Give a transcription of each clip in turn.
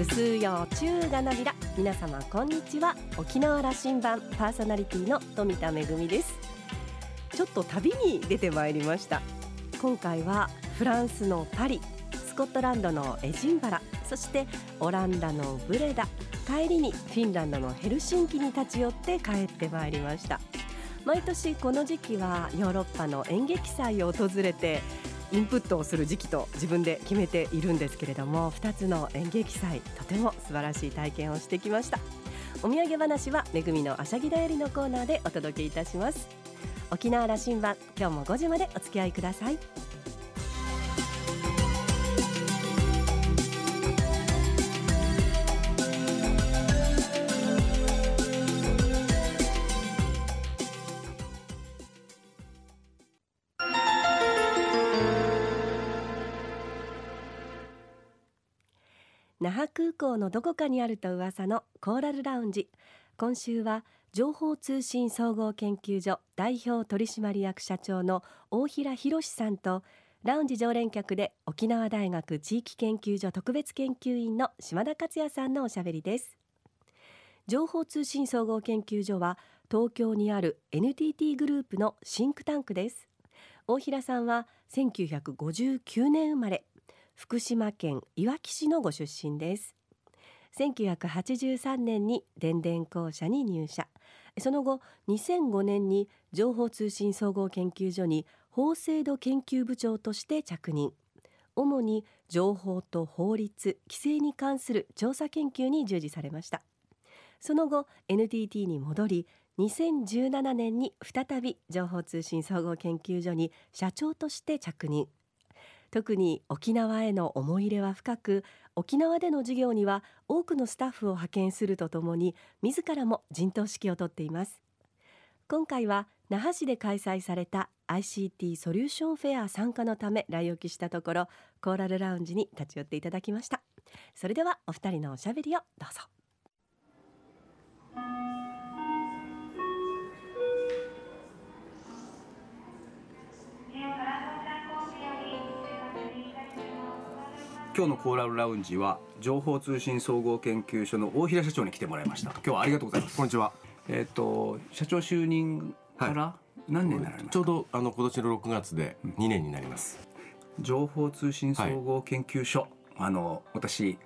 ぐすうようちゅうがなびら。皆様こんにちは。沖縄羅針盤パーソナリティの富田恵です。ちょっと旅に出てまいりました。今回はフランスのパリスコットランドのエジンバラそしてオランダのブレダ帰りにフィンランドのヘルシンキに立ち寄って帰ってまいりました。毎年この時期はヨーロッパの演劇祭を訪れてインプットをする時期と自分で決めているんですけれども2つの演劇祭とても素晴らしい体験をしてきました。お土産話はめぐみのあしゃぎだよりのコーナーでお届けいたします。沖縄羅針盤今日も5時までお付き合いください。港のどこかにあると噂のコーラルラウンジ。今週は情報通信総合研究所代表取締役社長の大平博さんとラウンジ常連客で沖縄大学地域研究所特別研究員の島田克也さんのおしゃべりです。情報通信総合研究所は東京にある NTT グループのシンクタンクです。大平さんは1959年生まれ福島県いわき市のご出身です。1983年に電電公社に入社その後2005年に情報通信総合研究所に法制度研究部長として着任。主に情報と法律規制に関する調査研究に従事されました。その後 NTT に戻り2017年に再び情報通信総合研究所に社長として着任。特に沖縄への思い入れは深く沖縄での授業には多くのスタッフを派遣するとともに自らも陣頭指揮を執っています。今回は那覇市で開催された ICT ソリューションフェア参加のため来沖したところコーラルラウンジに立ち寄っていただきました。それではお二人のおしゃべりをどうぞ。今日のコーラルラウンジは情報通信総合研究所の大平社長に来てもらいました。今日はありがとうございます。こんにちは。えっ、と社長就任から何年になられますか、ちょうどあの今年の6月で2年になります。情報通信総合研究所、あの私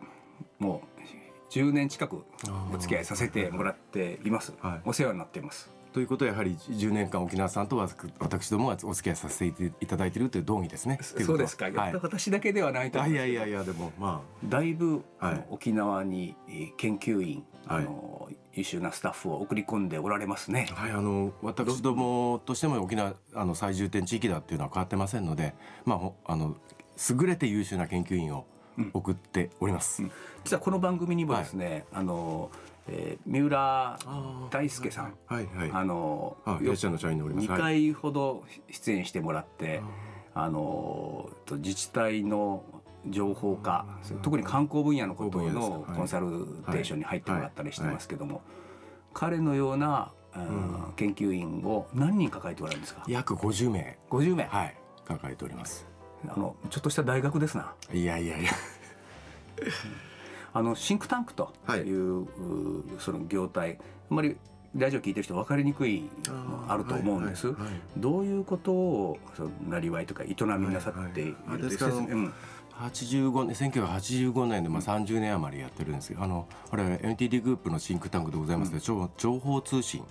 もう10年近くお付き合いさせてもらっています、はい。お世話になっていますということはやはり10年間沖縄さんとは私どもはお付き合いさせていただいているという道義ですね。そうですか、はい。私だけではないとあい思いますやいやいやでもまだいぶ、あのはい。沖縄にえー研究員、はい。あの優秀なスタッフを送り込んでおられますね。あはいあの私どもとしても沖縄あの最重点地域だっていうのは変わってませんので、まあほあの優れて優秀な研究員を送っております。うん。実はこの番組にもですね、あの、えー三浦大輔さん、はいはい。あのはいいらっしゃいの社員でおります。2回ほど出演してもらって、あのと自治体の情報化特に観光分野のことのコンサルテーションに入ってもらったりしてますけども、彼のような、うん。研究員を何人抱えておられるんですか？約50名。50名、はい。抱えております。あのちょっとした大学ですな。いやいやいや。あのシンクタンクとはい。いう,う、その業態。あんまりラジオ聞いてる人分かりにくいのあると思うんです、はいはいはい。どういうことをそのなりわいとか営みなさっているはいはい。あでですすからうん。85年1985年でまあ30年余りやってるんですけどあのこれ NTT グループのシンクタンクでございますので、情情報通信。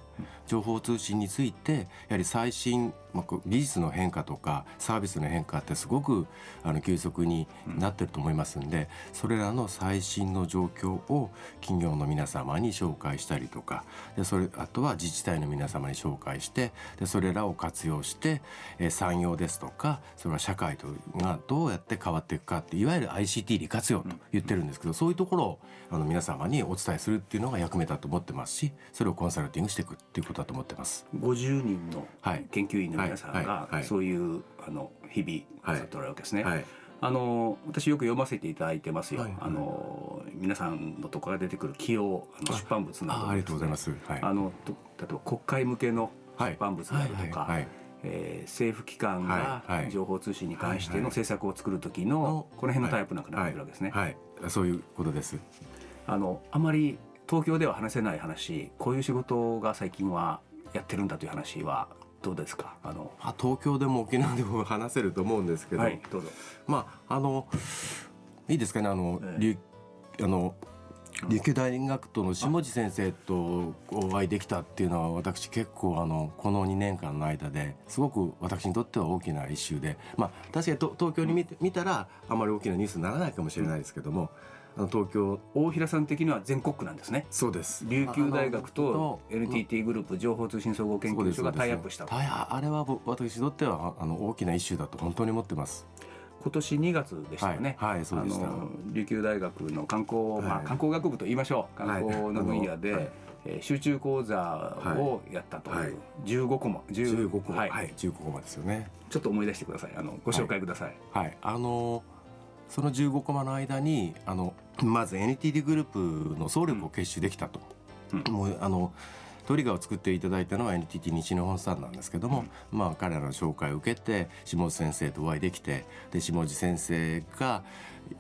情報通信についてやはり最新、まあ、技術の変化とかサービスの変化ってすごくあの急速になってると思いますんで、それらの最新の状況を企業の皆様に紹介したりとかでそれあとは自治体の皆様に紹介してでそれらを活用して、えー産業ですとかそれから社会とがどうやって変わっていくかっていわゆる ICT 利活用と言ってるんですけど、そういうところをあの皆様にお伝えするっていうのが役目だと思ってますしそれをコンサルティングしていくっていうことだと思ってます。50人のはい研究員の皆さんはいがそういうあの日々なさっておられるわけですね。はい。あの私よく読ませていただいてますよ。はい。はいあの皆さんのところが出てくる起用あの出版物などあありがとうございます。はい。あのと例えば国会向けのはい。出版物などとか、はい。はい。はいえー政府機関が情報通信に関しての政策を作る時のこの辺のタイプなんかなってるわけですね。はい、そういうことです。あのあまり東京では話せない話こういう仕事が最近はやってるんだという話はどうですか？あのあ東京でも沖縄でも話せると思うんですけど、はいどうぞ。まああのいいですかね？あの、えあの琉球大学との下地先生とお会いできたっていうのは私結構あのこの2年間の間ですごく私にとっては大きな一周で。まあ確かにと東京に見て見たらあまり大きなニュースにならないかもしれないですけども、あの東京大平さん的には全国区なんですね。そうです。琉球大学と NTT グループ情報通信総合研究所がタイアップしたタイあれは僕私にとってはあの大きな一周だと本当に思ってます。今年2月でしたよね、はいはいそうでした。あの琉球大学の観光、まあ、はい観光学部と言いましょう。観光の分野で、はい。えー集中講座をやったという、はい。15コマ。15個はい。はい、15個まですよね。ちょっと思い出してください。あのご紹介ください、はい、あのその15コマの間にあのまず NTT グループの総力を結集できたと、うん。もうあのトリガーを作っていただいたのは NTT 西日本さんなんですけども、まあ彼らの紹介を受けて下地先生とお会いできてで下地先生が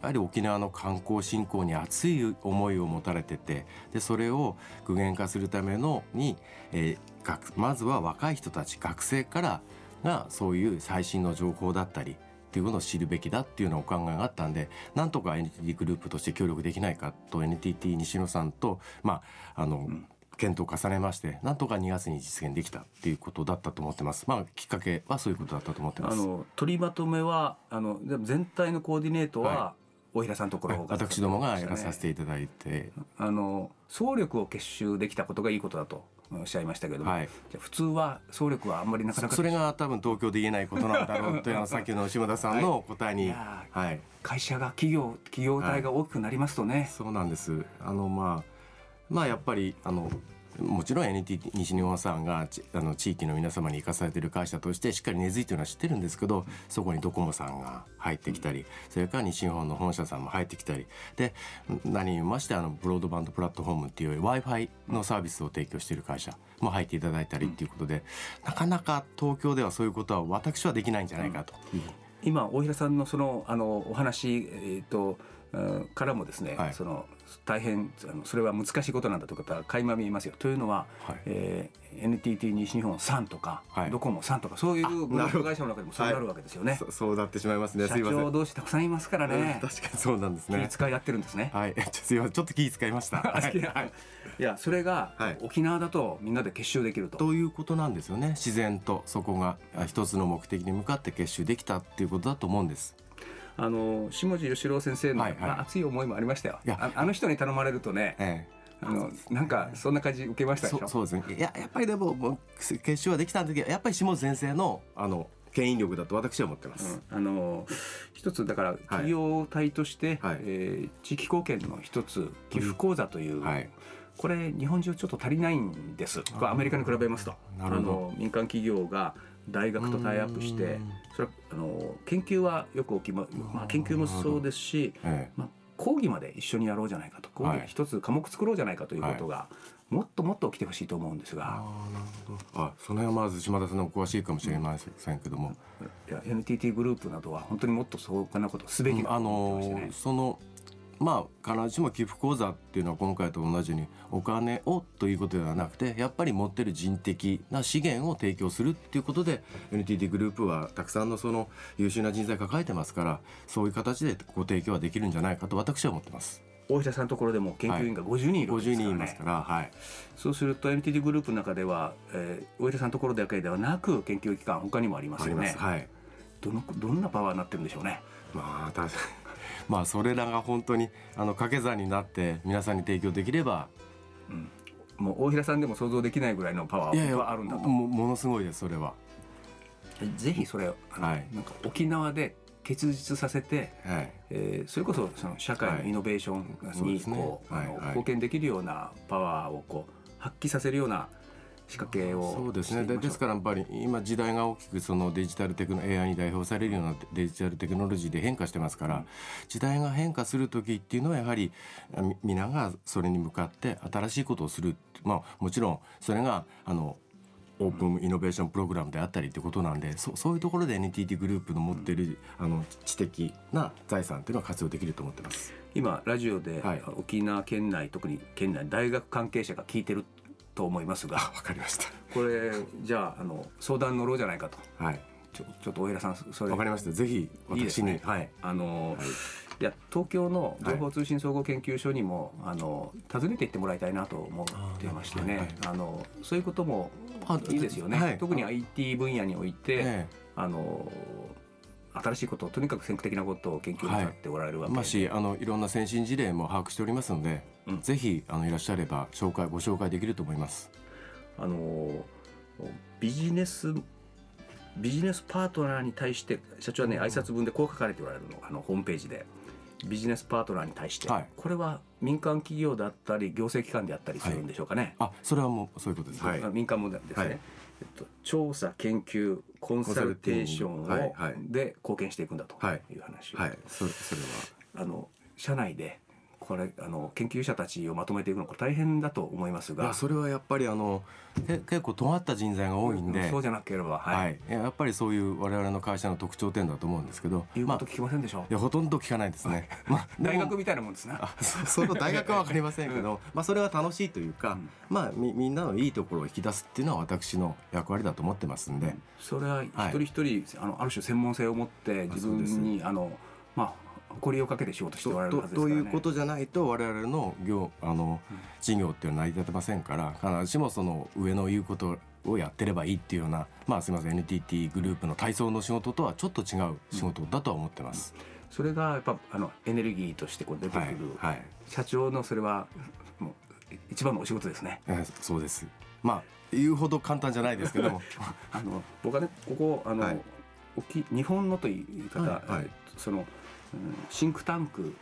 やはり沖縄の観光振興に熱い思いを持たれててでそれを具現化するためのに、えー学まずは若い人たち学生からがそういう最新の情報だったりっていうものを知るべきだっていうのをお考えがあったんでなんとか NTT グループとして協力できないかと NTT 西野さんとまああの、検討を重ねましてなんとか2月に実現できたっていうことだったと思ってます。まあきっかけはそういうことだったと思ってます。あの取りまとめはあの全体のコーディネートは、は大平さんのところが私どもがやらさせていただいて、あの総力を結集できたことがいいことだとおっしゃいましたけども、はい。じゃあ普通は総力はあんまりなかなかそれが多分東京で言えないことなんだろうというのはさっきの島田さんの答えに、いやはい、会社が企業企業体が大きくなりますとね、そうなんです。あのまあまあやっぱりあのもちろん NTT 西日本さんがあの地域の皆様に生かされてる会社としてしっかり根付いてるのは知ってるんですけどそこにドコモさんが入ってきたり、それから西日本の本社さんも入ってきたりで何ましてあのブロードバンドプラットフォームっていう w i f i のサービスを提供している会社も入っていただいたりっていうことで、なかなか東京ではそういうことは私はできないんじゃないかと。今大平さんのそのあのお話、えー、とからもですね、はいその大変あのそれは難しいことなんだということは垣間見えますよ。というのは、はいえー NTT 西日本さんとか、はいドコモさんとかそういうグループ会社の中でもそうなるわけですよね。そそうなってしまいますね社長同士たくさんいますからね。確かにそうなんですね気遣いやってるんですね。はい、ちょすいませんちょっと気遣いました。はいはいいやそれが、はい沖縄だとみんなで結集できると。ということなんですよね自然とそこがあ一つの目的に向かって結集できたっていうことだと思うんです。あの下地義郎先生の、はいはい。まあ、熱い思いもありましたよ。いや。あ。あの人に頼まれるとね、えあのなんかそんな感じ受けましえ、たでしょ？そそうですね。いややっぱりでももう結集はできた時はやっぱり下地先生のあの牽引力だと私は思ってます。うん。あの一つだから企業体として、はい。えー地域貢献の一つ寄付講座という、はい。これ日本中ちょっと足りないんです。アメリカに比べますと。なるほど。あの民間企業が大学とタイアップしてうん。それはあの研究はよく起きま、まあ、研究もそうですし、えまあ、講義まで一緒にやろうじゃないかと。講義はい一つ科目作ろうじゃないかということが、もっともっと起きてほしいと思うんですが、あその辺はまず島田さんのお詳しいかもしれません。けども、いや NTT グループなどは本当にもっとそうなことすべきだとあ思ってましてねのそのまあ必ずしも寄付口座っていうのは今回と同じようにお金をということではなくてやっぱり持ってる人的な資源を提供するっていうことで NTT グループはたくさんのその優秀な人材抱えてますからそういう形でご提供はできるんじゃないかと私は思ってます。大平さんのところでも研究員が50人いるわけ50ですから、ね人いますから、はい、そうすると NTT グループの中では、えー、大平さんのところだけではなく研究機関他にもありますよね。はい。どのどんなパワーになってるんでしょうねまあ確かにまあそれらが本当にあの掛け算になって皆さんに提供できればもう大平さんでも想像できないぐらいのパワーはあるんだと。もものすごいですそれは。ぜひそれはい。なんか沖縄で結実させて、はい。えーそれこそその社会のイノベーションにそうはいはい。貢献できるようなパワーをこう発揮させるような仕掛けをそうですね。でですからやっぱり今時代が大きくそのデジタルテクノ AI に代表されるようなデジタルテクノロジーで変化してますから、時代が変化する時っていうのはやはり皆がそれに向かって新しいことをするまあもちろんそれがあのオープンイノベーションプログラムであったりってことなんでそそういうところで NTT グループの持ってる、あの知的な財産っていうのは活用できると思ってます。今ラジオで、はい。沖縄県内特に県内大学関係者が聞いてると思いますが。わかりましこれじゃああの相談乗ろうじゃないかと。た。はい。ちょちょっと大平さんそれ。わかりました。ぜひ私に。ねはい。あの、はい。い、や東京の情報通信総合研究所にも、あの訪ねていってもらいたいなと思ってましてね。ああのそういうこともあいいですよね、はい。特に IT 分野において、え。あの新しいこととにかく先駆的なことを研究なさっておられるわけで、えまあしあのいろんな先進事例も把握しておりますので、うん。ぜひあのいらっしゃれば紹介ご紹介できると思います。あのビジネスビジネスパートナーに対して社長はね挨拶文でこう書かれておられるの。あのホームページで。ビジネスパートナーに対して、はい。これは民間企業だったり行政機関であったりするんでしょうかね、あ、それはもうそういうことですね。あ民間もですね、はいえっと、調査研究コンサルテーションを、はいはい。で貢献していくんだとはいいう話。を、はい、そそれは。あの社内でこれあの研究者たちをまとめていくのこれ大変だと思いますが。それはやっぱりあのけ結構尖った人材が多いんで、そうじゃなければはい、はい、いややっぱりそういう我々の会社の特徴点だと思うんですけど、まあ言うこと聞きませんでしょう、いやほとんど聞かないですね。まあ大学みたいなもんですな。あそその大学は分かりませんけど、まあそれは楽しいというか、うん。まあみみんなのいいところを引き出すっていうのは私の役割だと思ってますんで、それは一人一人、あのある種専門性を持って自分にあのまあ誇りをかけて仕事しておられるとはずですからね。ということじゃないと我々の業あのうん事業っていうのは成り立てませんから必ずしもその上の言うことをやってればいいっていうようなまあすみません NTT グループの体操の仕事とはちょっと違う仕事だとは思ってます。それがやっぱあのエネルギーとしてこう出てくる、はい、はい社長のそれはもう一番のお仕事ですね。えーそうです。まあ言うほど簡単じゃないですけども、あの僕はねここあの、はい沖日本のという言い方、はいはいその、うんシンクタンクうん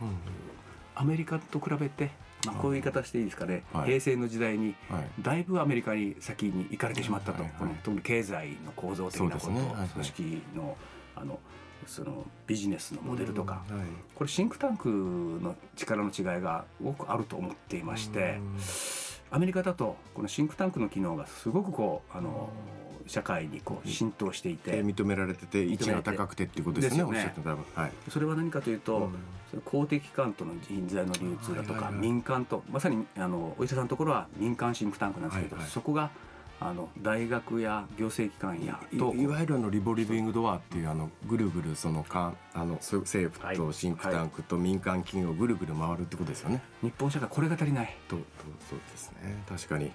アメリカと比べて、まあ、こういう言い方していいですかね、はい。平成の時代にはい、だいぶアメリカに先に行かれてしまったと、はいはいこの特に経済の構造的なこと、ね。組織のあのそのビジネスのモデルとか、はい。これシンクタンクの力の違いが多くあると思っていまして、アメリカだとこのシンクタンクの機能がすごくこうあの社会にこう浸透していて、えー認められてて位置が高くてっていうことですね。おっしゃってた分は。い。それは何かというと、うん。公的機関との人材の流通だとか、はいはいはい。民間とまさにあのお医者さんのところは民間シンクタンクなんですけど、はいはい。そこがあの大学や行政機関やといいわゆるあのリボリビングドアっていうあのぐるぐるそのかあのそ政府とシンクタンクと民間企業をぐるぐる回るってことですよね。日本社会これが足りない。ととそうですね。確かに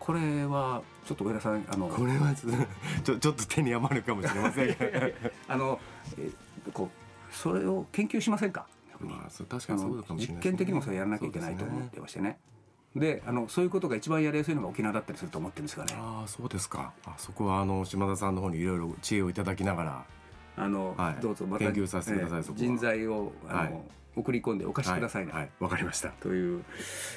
これはちょっと上田さんあのこれはちょ ちょちょっと手に余るかもしれません。があのえこうそれを研究しませんか？まあそう確かあにそうのかもしれない実験的にもそれやらなきゃいけないと思ってましてね。であのそういうことが一番やりやすいのが沖縄だったりすると思ってるんですがね。ああそうですか。あそこはあの島田さんの方にいろいろ知恵をいただきながらあの、はい。どうぞまた研究させてくださいえー人材をあの、はい。送り込んでお貸しくださいね、はい。わ、かりました。という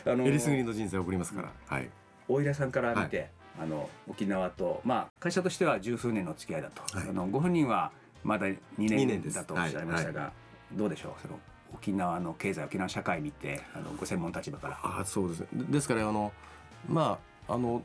あのえりすぐりの人材を送りますから。はい大平さんから見て、あの沖縄とまあ会社としては十数年の付き合いだと、はい。あのご本人はまだ2二年だとおっしゃいましたが、どうでしょう？その沖縄の経済沖縄社会見てあのご専門立場から。ああそうです。ねでですからあのまああの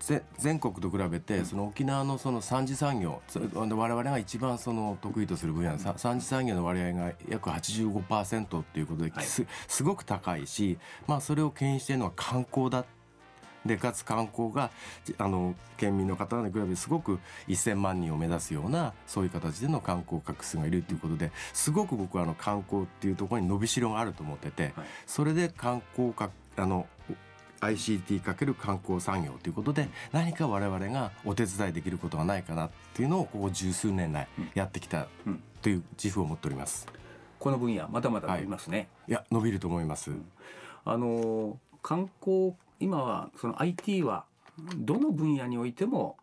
ぜ全国と比べてその沖縄のその三次産業つ我々が一番その得意とする分野のさ三次産業の割合が約85%っていうことで、はい。すすごく高いし、まあ、それを牽引しているのは観光だでかつ観光がじあの県民の方に比べてすごく1,000万人を目指すようなそういう形での観光客数がいるということですごく僕はあの観光っていうところに伸びしろがあると思ってて、はいそれで観光かあの ICT かける観光産業ということで何か我々がお手伝いできることがないかなっていうのをここ十数年来うんやってきたうんという自負を持っております。この分野まだまだありますね。いや伸びると思います。あの観光今はその IT はどの分野においても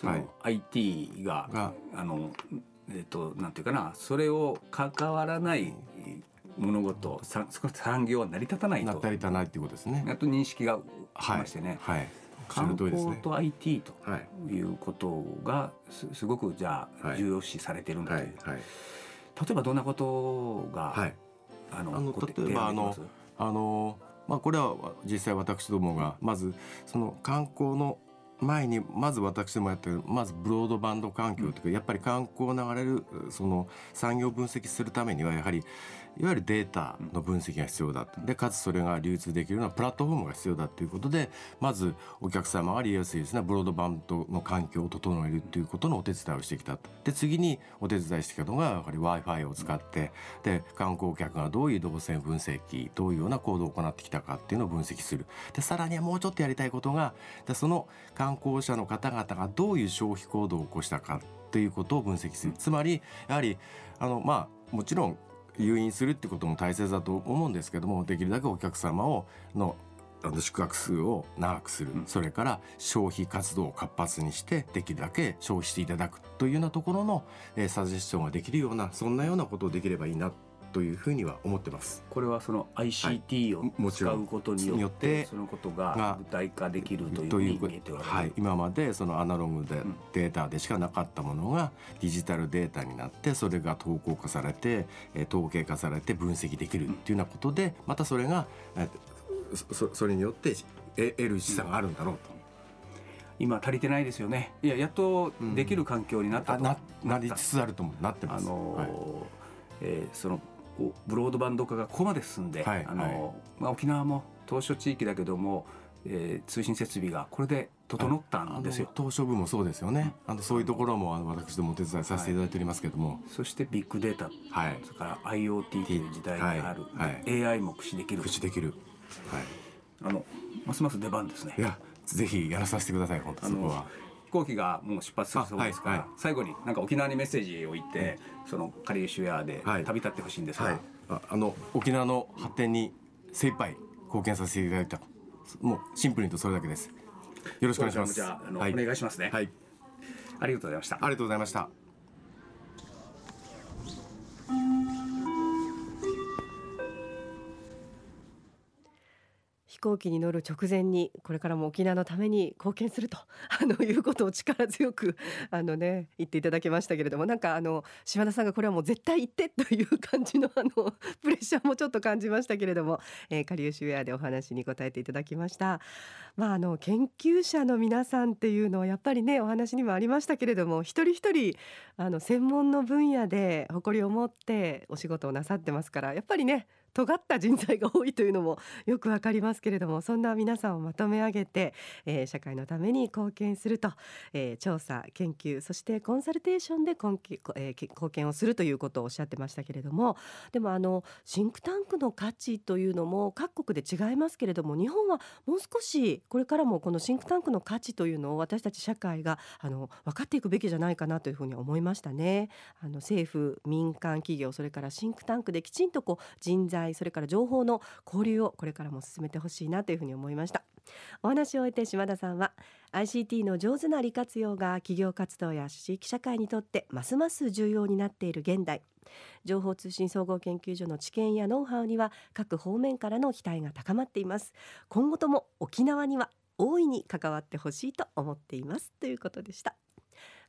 そはい。の IT が、が。あのえっ、となんていうかなそれを関わらない物事さ産業は成り立たないと。たりたないっていうことですね。やっと認識がきはい。ましてね、はい。おっしゃ観。光と IT とはいいうことがすすごくじゃあはい。重要視されてるんだという、はい。はい。例えばどんなことが、はい。あのあのご例えば提案できます？あのまあこれは実際私どもがまずその観光の前にまず私どもやってるまずブロードバンド環境というか、やっぱり観光を流れるその産業分析するためにはやはりいわゆるデータの分析が必要だでかつそれが流通できるようなプラットフォームが必要だということでまずお客様が利用やすいですねブロードバンドの環境を整えるということのお手伝いをしてきたで次にお手伝いしてきたのがやはり w i f i を使ってで観光客がどういう動線分析どういうような行動を行ってきたかっていうのを分析する。でさらにはもうちょっとやりたいことがでその観光者の方々がどういう消費行動を起こしたかということを分析する。つまりやはりあのまあもちろん誘引するってことも大切だと思うんですけどもできるだけお客様をのあの宿泊数を長くする、それから消費活動を活発にしてできるだけ消費していただくというようなところの、えー、サジェスションができるようなそんなようなことをできればいいなというふうには思ってます。これはその ICT を使うことによって、そのことが具体化できるというふうにはい、今までそのアナログでデータでしかなかったものがデジタルデータになってそれが投稿化されて統計化されて分析できるっていうようなことでまたそれがそそれによって得る資産があるんだろうと。今足りてないですよね。いややっとできる環境になったと、うん、ななりつつあるとなってます。あのーはい、えー、そのブロードバンド化がここまで進んで、はい、あの、はい、まあ、沖縄も島し地域だけども、えー、通信設備がこれで整ったんですよ。東証部もそうですよね、あのそういうところもあの私どもお手伝いさせていただいておりますけども、はい、そしてビッグデータ、はい、それから IoT という時代がある、はいはい、AI も駆使できる。駆使できる、はい、あのますます出番ですね。いやぜひやらさせてください本当そこは。飛行機がもう出発するそうですから、最後になんか沖縄にメッセージを言って、うん、そのカリーシュエアで旅立ってほしいんですが、はい、ああの沖縄の発展に精一杯貢献させていただいた。もうシンプルにとそれだけです。よろしくお願いします。じゃあの、はい、お願いしますね。はい。ありがとうございました。ありがとうございました飛行機に乗る直前にこれからも沖縄のために貢献すると あのいうことを力強くあのね言っていただきましたけれどもなんかあの島田さんがこれはもう絶対言ってという感じの あのプレッシャーもちょっと感じましたけれども、えー、カリウシウェアでお話に答えていただきました。まああの研究者の皆さんっていうのはやっぱりねお話にもありましたけれども一人一人あの専門の分野で誇りを持ってお仕事をなさってますからやっぱりね尖った人材が多いというのもよくわかりますけれどもそんな皆さんをまとめ上げて、えー、社会のために貢献すると、えー、調査研究そしてコンサルテーションで貢献,、え、貢献をするということをおっしゃってましたけれどもでもあのシンクタンクの価値というのも各国で違いますけれども日本はもう少しこれからもこのシンクタンクの価値というのを私たち社会があの分かっていくべきじゃないかなというふうに思いましたね。あの政府民間企業それからシンクタンクできちんとこう人材それから情報の交流をこれからも進めてほしいなというふうに思いました。お話を終えて島田さんは ICT の上手な利活用が企業活動や地域社会にとってますます重要になっている現代。情報通信総合研究所の知見やノウハウには各方面からの期待が高まっています。今後とも沖縄には大いに関わってほしいと思っています。ということでした。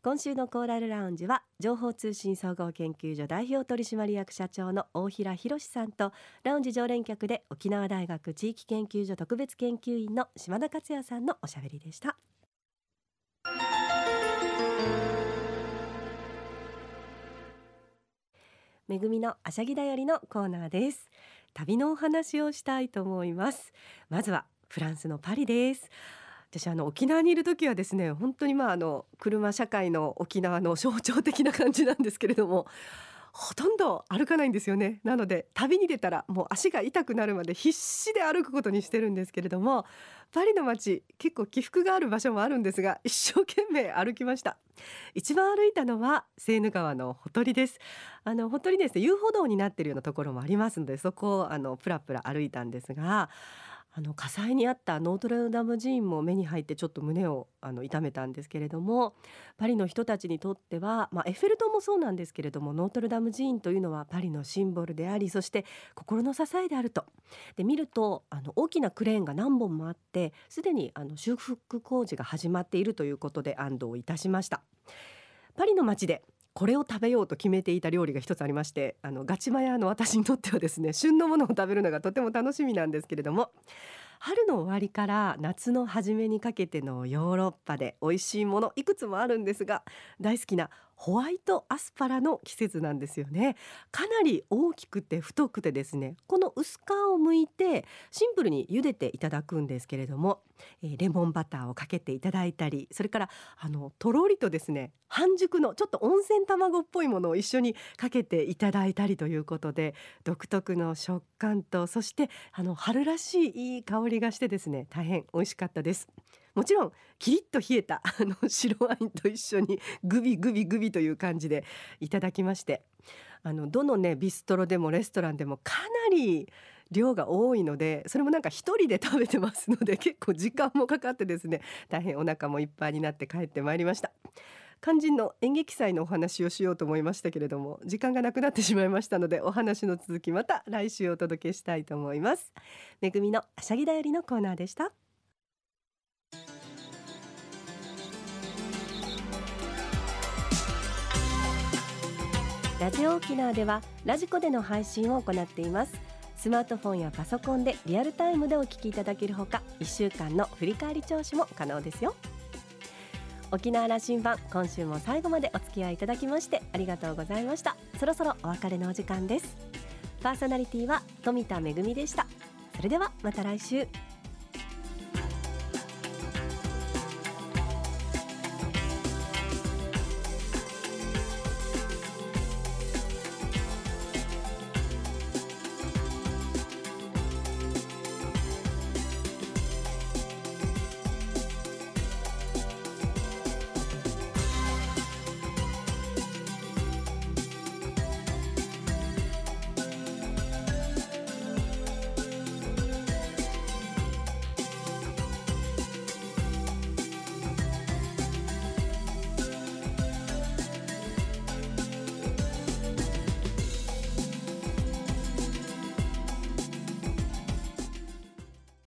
今週のコーラルラウンジは情報通信総合研究所代表取締役社長の大平博さんとラウンジ常連客で沖縄大学地域研究所特別研究員の島田克也さんのおしゃべりでした。めぐみのあしゃぎだよりのコーナーです。旅のお話をしたいと思います。まずはフランスのパリです。私あの沖縄にいる時はですね本当にまああの車社会の沖縄の象徴的な感じなんですけれどもほとんど歩かないんですよね。なので旅に出たらもう足が痛くなるまで必死で歩くことにしてるんですけれどもパリの街結構起伏がある場所もあるんですが一生懸命歩きました。一番歩いたのはセーヌ川のほとりです。あのほとりですね遊歩道になっているようなところもありますのでそこをあのプラプラ歩いたんですがあの火災にあったノートルダム寺院も目に入ってちょっと胸をあの痛めたんですけれどもパリの人たちにとっては、まあ、エッフェル塔もそうなんですけれどもノートルダム寺院というのはパリのシンボルでありそして心の支えであるとで見るとあの大きなクレーンが何本もあってすでにあの修復工事が始まっているということで安堵をいたしました。パリの街でこれを食べようと決めていた料理が一つありましてあのガチマヤの私にとってはですね旬のものを食べるのがとても楽しみなんですけれども春の終わりから夏の初めにかけてのヨーロッパで美味しいものいくつもあるんですが大好きなホワイトアスパラの季節なんですよね。かなり大きくて太くてですねこの薄皮を剥いてシンプルに茹でていただくんですけれども、えーレモンバターをかけていただいたりそれからあのとろりとですね半熟のちょっと温泉卵っぽいものを一緒にかけていただいたりということで独特の食感とそしてあの春らしいいい香りがしてですね大変美味しかったです。もちろんキリッと冷えた あの白ワインと一緒にグビグビグビという感じでいただきまして。あのどのねビストロでもレストランでもかなり量が多いのでそれもなんか一人で食べてますので 結構時間もかかってですね大変お腹もいっぱいになって帰ってまいりました。肝心の演劇祭のお話をしようと思いましたけれども時間がなくなってしまいましたのでお話の続きまた来週お届けしたいと思います。めぐみのあしゃぎだよりのコーナーでした。ラジオ沖縄ではラジコでの配信を行っています。スマートフォンやパソコンでリアルタイムでお聞きいただけるほか1週間の振り返り聴取も可能ですよ。沖縄羅針盤今週も最後までお付き合いいただきましてありがとうございました。そろそろお別れのお時間です。パーソナリティは富田恵でした。それではまた来週。